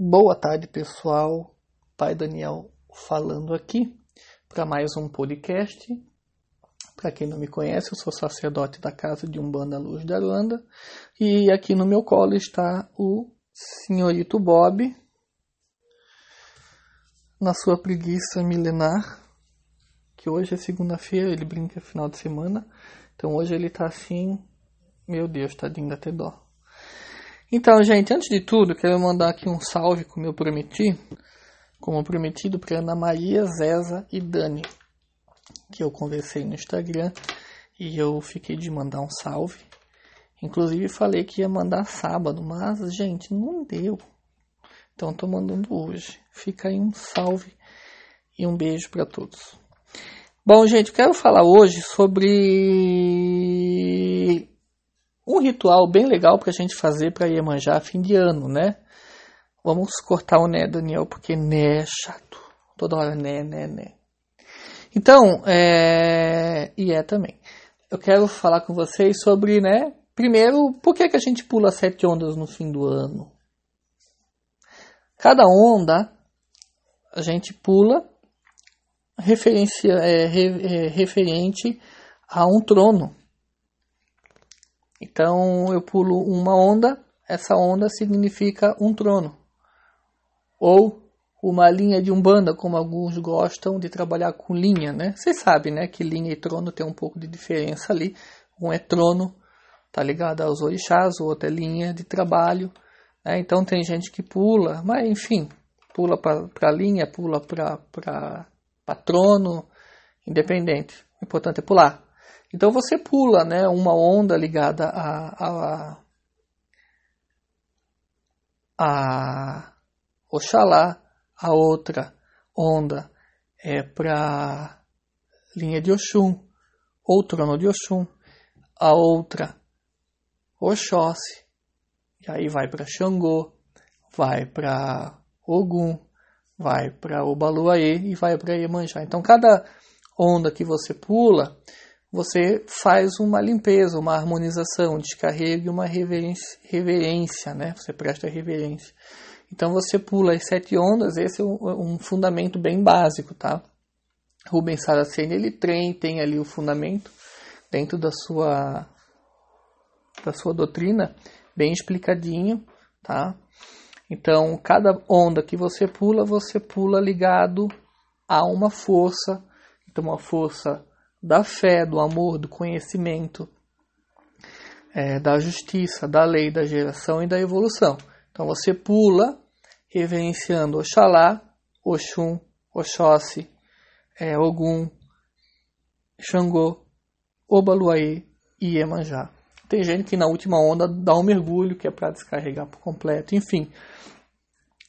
Boa tarde, pessoal. Pai Daniel falando aqui para mais um podcast. Para quem não me conhece, eu sou sacerdote da Casa de Umbanda Luz da Irlanda e aqui no meu colo está o senhorito Bob na sua preguiça milenar, que hoje é segunda-feira, ele brinca final de semana. Então hoje ele tá assim, meu Deus, tadinho, dá até dó. Então, gente, antes de tudo, quero mandar aqui um salve, como eu prometi, como prometido para Ana Maria, Zeza e Dani, que eu conversei no Instagram e eu fiquei de mandar um salve. Inclusive falei que ia mandar sábado, mas, gente, não deu. Então, estou mandando hoje. Fica aí um salve e um beijo para todos. Bom, gente, quero falar hoje sobre um ritual bem legal para a gente fazer para Iemanjá fim de ano, né? Vamos cortar o né, Daniel, porque né é chato. Toda hora né, né, né. Então, é... e é também. Eu quero falar com vocês sobre, né? Primeiro, por que, que a gente pula sete ondas no fim do ano? Cada onda a gente pula referência, é, é, referente a um trono. Então eu pulo uma onda, essa onda significa um trono. Ou uma linha de umbanda, como alguns gostam de trabalhar com linha, né? Vocês sabem, né, que linha e trono tem um pouco de diferença ali. Um é trono, tá ligado aos orixás, o outro é linha de trabalho. Né? Então tem gente que pula, mas enfim, pula para linha, pula para trono, independente. O importante é pular. Então você pula né, uma onda ligada a, a, a Oxalá, a outra onda é para linha de Oxum, ou trono de Oxum, a outra Oxóssi, e aí vai para Xangô, vai para Ogum, vai para Obaluaê e vai para Iemanjá. Então cada onda que você pula, você faz uma limpeza, uma harmonização, um descarrego e uma reverência, reverência, né? Você presta reverência. Então você pula as sete ondas, esse é um, fundamento bem básico, tá? Rubens Saraceni, ele tem, tem ali o fundamento dentro da sua da sua doutrina, bem explicadinho, tá? Então, cada onda que você pula, você pula ligado a uma força, então uma força da fé, do amor, do conhecimento, é, da justiça, da lei, da geração e da evolução. Então você pula reverenciando Oxalá, Oxum, Oxóssi, é, Ogum, Xangô, Obaluaê e Iemanjá. Tem gente que na última onda dá um mergulho, que é para descarregar por completo, enfim.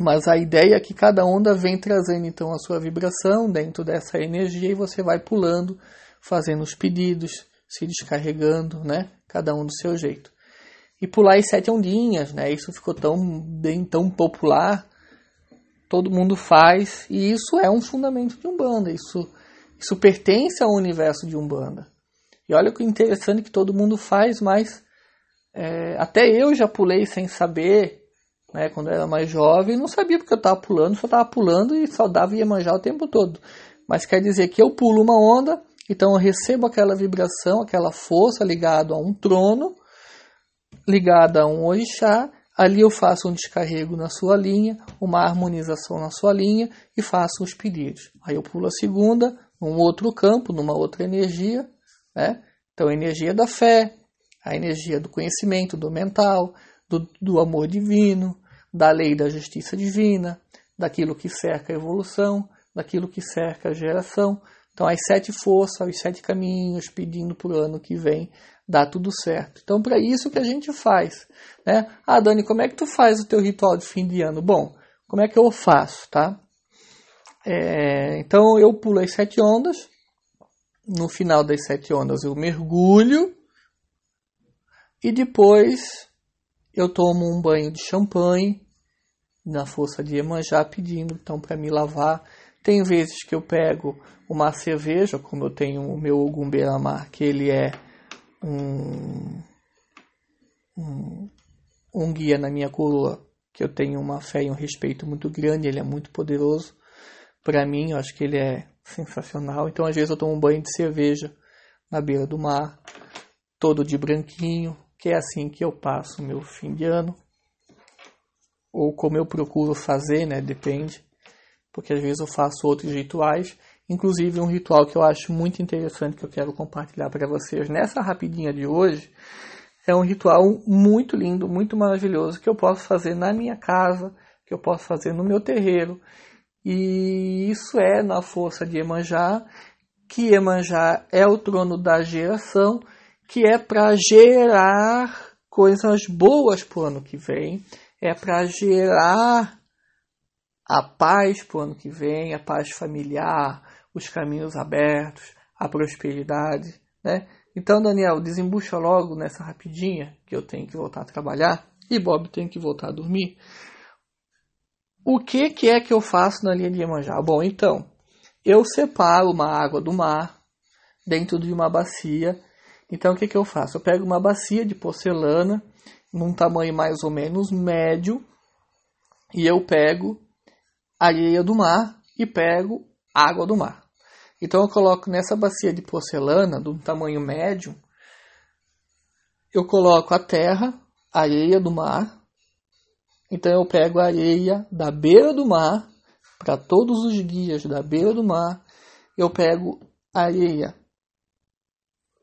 Mas a ideia é que cada onda vem trazendo então a sua vibração dentro dessa energia e você vai pulando fazendo os pedidos, se descarregando, né? Cada um do seu jeito. E pular as sete ondinhas, né? Isso ficou tão bem tão popular, todo mundo faz e isso é um fundamento de umbanda. Isso isso pertence ao universo de umbanda. E olha que interessante que todo mundo faz, mas é, até eu já pulei sem saber, né? Quando eu era mais jovem, não sabia porque eu estava pulando, só estava pulando e saudava ia manjar o tempo todo. Mas quer dizer que eu pulo uma onda então eu recebo aquela vibração, aquela força ligada a um trono, ligada a um orixá. Ali eu faço um descarrego na sua linha, uma harmonização na sua linha e faço os pedidos. Aí eu pulo a segunda, num outro campo, numa outra energia. Né? Então a energia da fé, a energia do conhecimento, do mental, do, do amor divino, da lei da justiça divina, daquilo que cerca a evolução, daquilo que cerca a geração. Então, as sete forças, os sete caminhos, pedindo para o ano que vem dar tudo certo. Então, para isso que a gente faz. Né? Ah, Dani, como é que tu faz o teu ritual de fim de ano? Bom, como é que eu faço, tá? É, então, eu pulo as sete ondas. No final das sete ondas, eu mergulho. E depois, eu tomo um banho de champanhe na força de Iemanjá, pedindo então para me lavar tem vezes que eu pego uma cerveja, como eu tenho o meu Ogum Beramar, que ele é um, um, um guia na minha coroa que eu tenho uma fé e um respeito muito grande, ele é muito poderoso. Para mim, eu acho que ele é sensacional. Então, às vezes, eu tomo um banho de cerveja na beira do mar, todo de branquinho, que é assim que eu passo meu fim de ano. Ou como eu procuro fazer, né? Depende. Porque às vezes eu faço outros rituais. Inclusive, um ritual que eu acho muito interessante que eu quero compartilhar para vocês nessa rapidinha de hoje é um ritual muito lindo, muito maravilhoso que eu posso fazer na minha casa, que eu posso fazer no meu terreiro. E isso é na força de Emanjá, que Emanjá é o trono da geração, que é para gerar coisas boas para o ano que vem, é para gerar a paz para o ano que vem, a paz familiar, os caminhos abertos, a prosperidade, né? Então, Daniel, desembucha logo nessa rapidinha, que eu tenho que voltar a trabalhar, e Bob tem que voltar a dormir. O que, que é que eu faço na linha de Iemanjá? Bom, então, eu separo uma água do mar dentro de uma bacia. Então, o que, que eu faço? Eu pego uma bacia de porcelana, num tamanho mais ou menos médio, e eu pego areia do mar e pego água do mar. Então eu coloco nessa bacia de porcelana, de um tamanho médio, eu coloco a terra, areia do mar. Então eu pego a areia da beira do mar, para todos os dias da beira do mar, eu pego a areia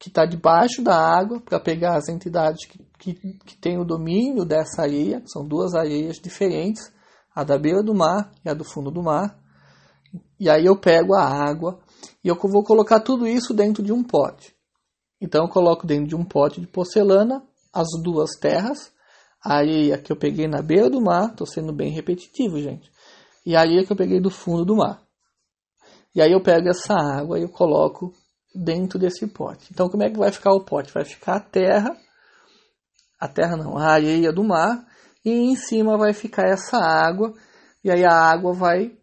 que está debaixo da água, para pegar as entidades que, que, que têm o domínio dessa areia, são duas areias diferentes, a da beira do mar e a do fundo do mar. E aí eu pego a água e eu vou colocar tudo isso dentro de um pote. Então eu coloco dentro de um pote de porcelana as duas terras, a areia que eu peguei na beira do mar, estou sendo bem repetitivo, gente, e a areia que eu peguei do fundo do mar. E aí eu pego essa água e eu coloco dentro desse pote. Então como é que vai ficar o pote? Vai ficar a terra, a terra não, a areia do mar, e em cima vai ficar essa água, e aí a água vai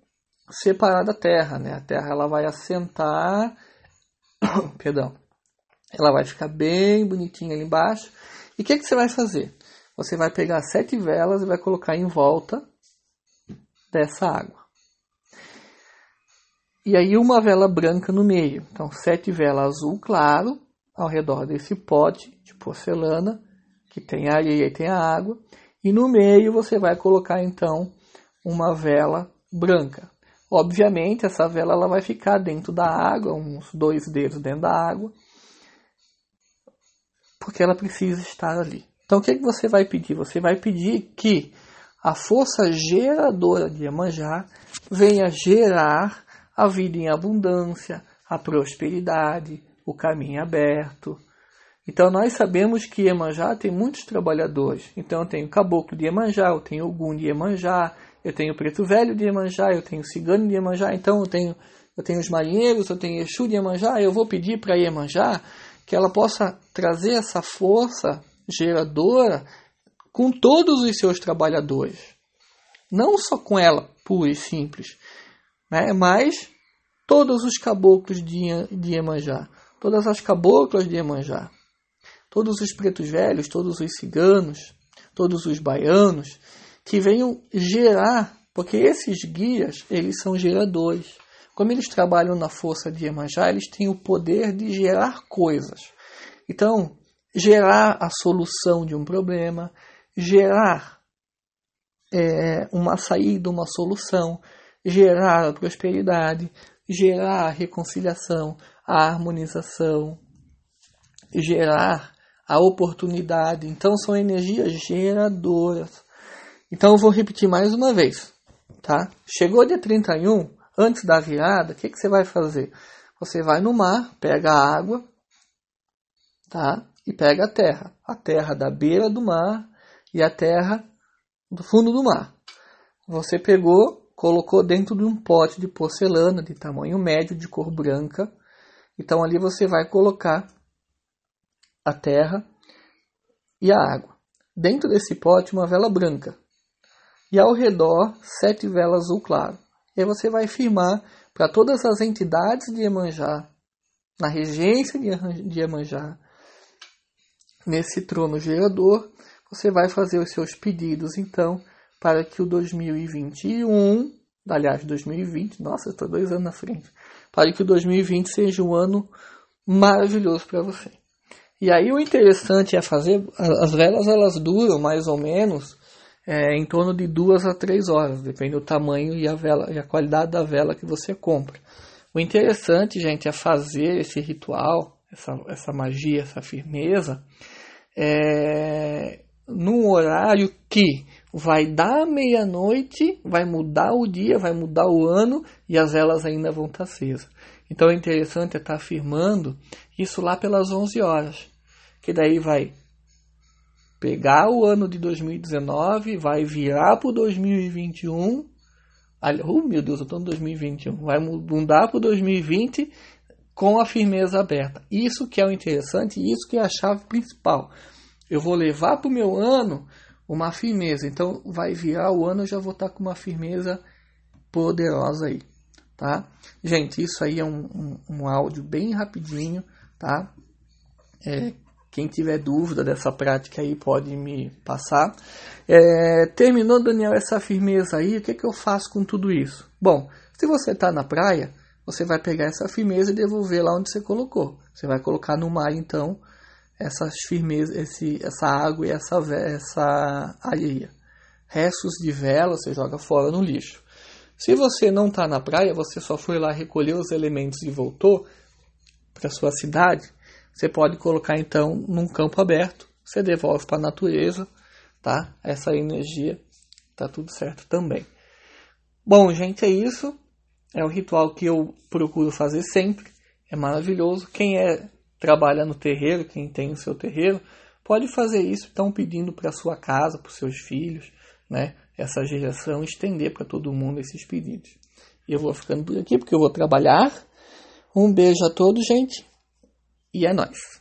separar da terra, né? A terra ela vai assentar, perdão, ela vai ficar bem bonitinha ali embaixo. E o que, que você vai fazer? Você vai pegar sete velas e vai colocar em volta dessa água. E aí uma vela branca no meio. Então sete velas azul claro ao redor desse pote de porcelana que tem areia e tem a água. E no meio você vai colocar então uma vela branca. Obviamente, essa vela ela vai ficar dentro da água, uns dois dedos dentro da água, porque ela precisa estar ali. Então, o que, é que você vai pedir? Você vai pedir que a força geradora de Iemanjá venha gerar a vida em abundância, a prosperidade, o caminho aberto. Então nós sabemos que Iemanjá tem muitos trabalhadores. Então eu tenho caboclo de Iemanjá, eu tenho Ogum de Iemanjá, eu tenho preto velho de Iemanjá, eu tenho cigano de Iemanjá, então eu tenho, eu tenho os marinheiros, eu tenho Exu de Iemanjá, eu vou pedir para Iemanjá que ela possa trazer essa força geradora com todos os seus trabalhadores. Não só com ela, pura e simples, né? mas todos os caboclos de, de Iemanjá, todas as caboclas de Iemanjá, todos os pretos velhos, todos os ciganos, todos os baianos, que venham gerar, porque esses guias, eles são geradores. Como eles trabalham na força de Iemanjá, eles têm o poder de gerar coisas. Então, gerar a solução de um problema, gerar é, uma saída, uma solução, gerar a prosperidade, gerar a reconciliação, a harmonização, gerar a oportunidade. Então, são energias geradoras. Então eu vou repetir mais uma vez, tá? Chegou dia 31, antes da virada, o que, que você vai fazer? Você vai no mar, pega a água, tá? E pega a terra. A terra da beira do mar e a terra do fundo do mar. Você pegou, colocou dentro de um pote de porcelana de tamanho médio, de cor branca. Então ali você vai colocar a terra e a água. Dentro desse pote, uma vela branca e ao redor sete velas azul claro. E aí você vai firmar para todas as entidades de Iemanjá, na regência de Iemanjá, nesse trono gerador, você vai fazer os seus pedidos então para que o 2021, aliás, 2020, nossa, estou dois anos na frente, para que o 2020 seja um ano maravilhoso para você. E aí o interessante é fazer, as velas elas duram mais ou menos é, em torno de duas a três horas, depende do tamanho e a, vela, e a qualidade da vela que você compra. O interessante, gente, é fazer esse ritual, essa, essa magia, essa firmeza, é, num horário que vai dar meia-noite, vai mudar o dia, vai mudar o ano e as velas ainda vão estar acesas. Então é interessante estar afirmando isso lá pelas 11 horas, que daí vai pegar o ano de 2019, vai virar para o 2021. Oh meu Deus, eu estou em 2021. Vai mudar para o 2020 com a firmeza aberta. Isso que é o interessante, isso que é a chave principal. Eu vou levar para o meu ano uma firmeza. Então vai virar o ano, eu já vou estar com uma firmeza poderosa aí, tá? Gente, isso aí é um, um, um áudio bem rapidinho, tá? É, quem tiver dúvida dessa prática aí pode me passar. É, terminou, Daniel, essa firmeza aí, o que, é que eu faço com tudo isso? Bom, se você está na praia, você vai pegar essa firmeza e devolver lá onde você colocou. Você vai colocar no mar, então, essas firmeza, esse, essa água e essa, essa areia. Restos de vela você joga fora no lixo. Se você não está na praia, você só foi lá recolher os elementos e voltou para sua cidade, você pode colocar então num campo aberto, você devolve para a natureza, tá? Essa energia tá tudo certo também. Bom, gente, é isso. É o ritual que eu procuro fazer sempre. É maravilhoso. Quem é trabalha no terreiro, quem tem o seu terreiro, pode fazer isso, então pedindo para sua casa, para os seus filhos, né? Essa geração estender para todo mundo esses pedidos. Eu vou ficando por aqui porque eu vou trabalhar. Um beijo a todos, gente. E é nóis.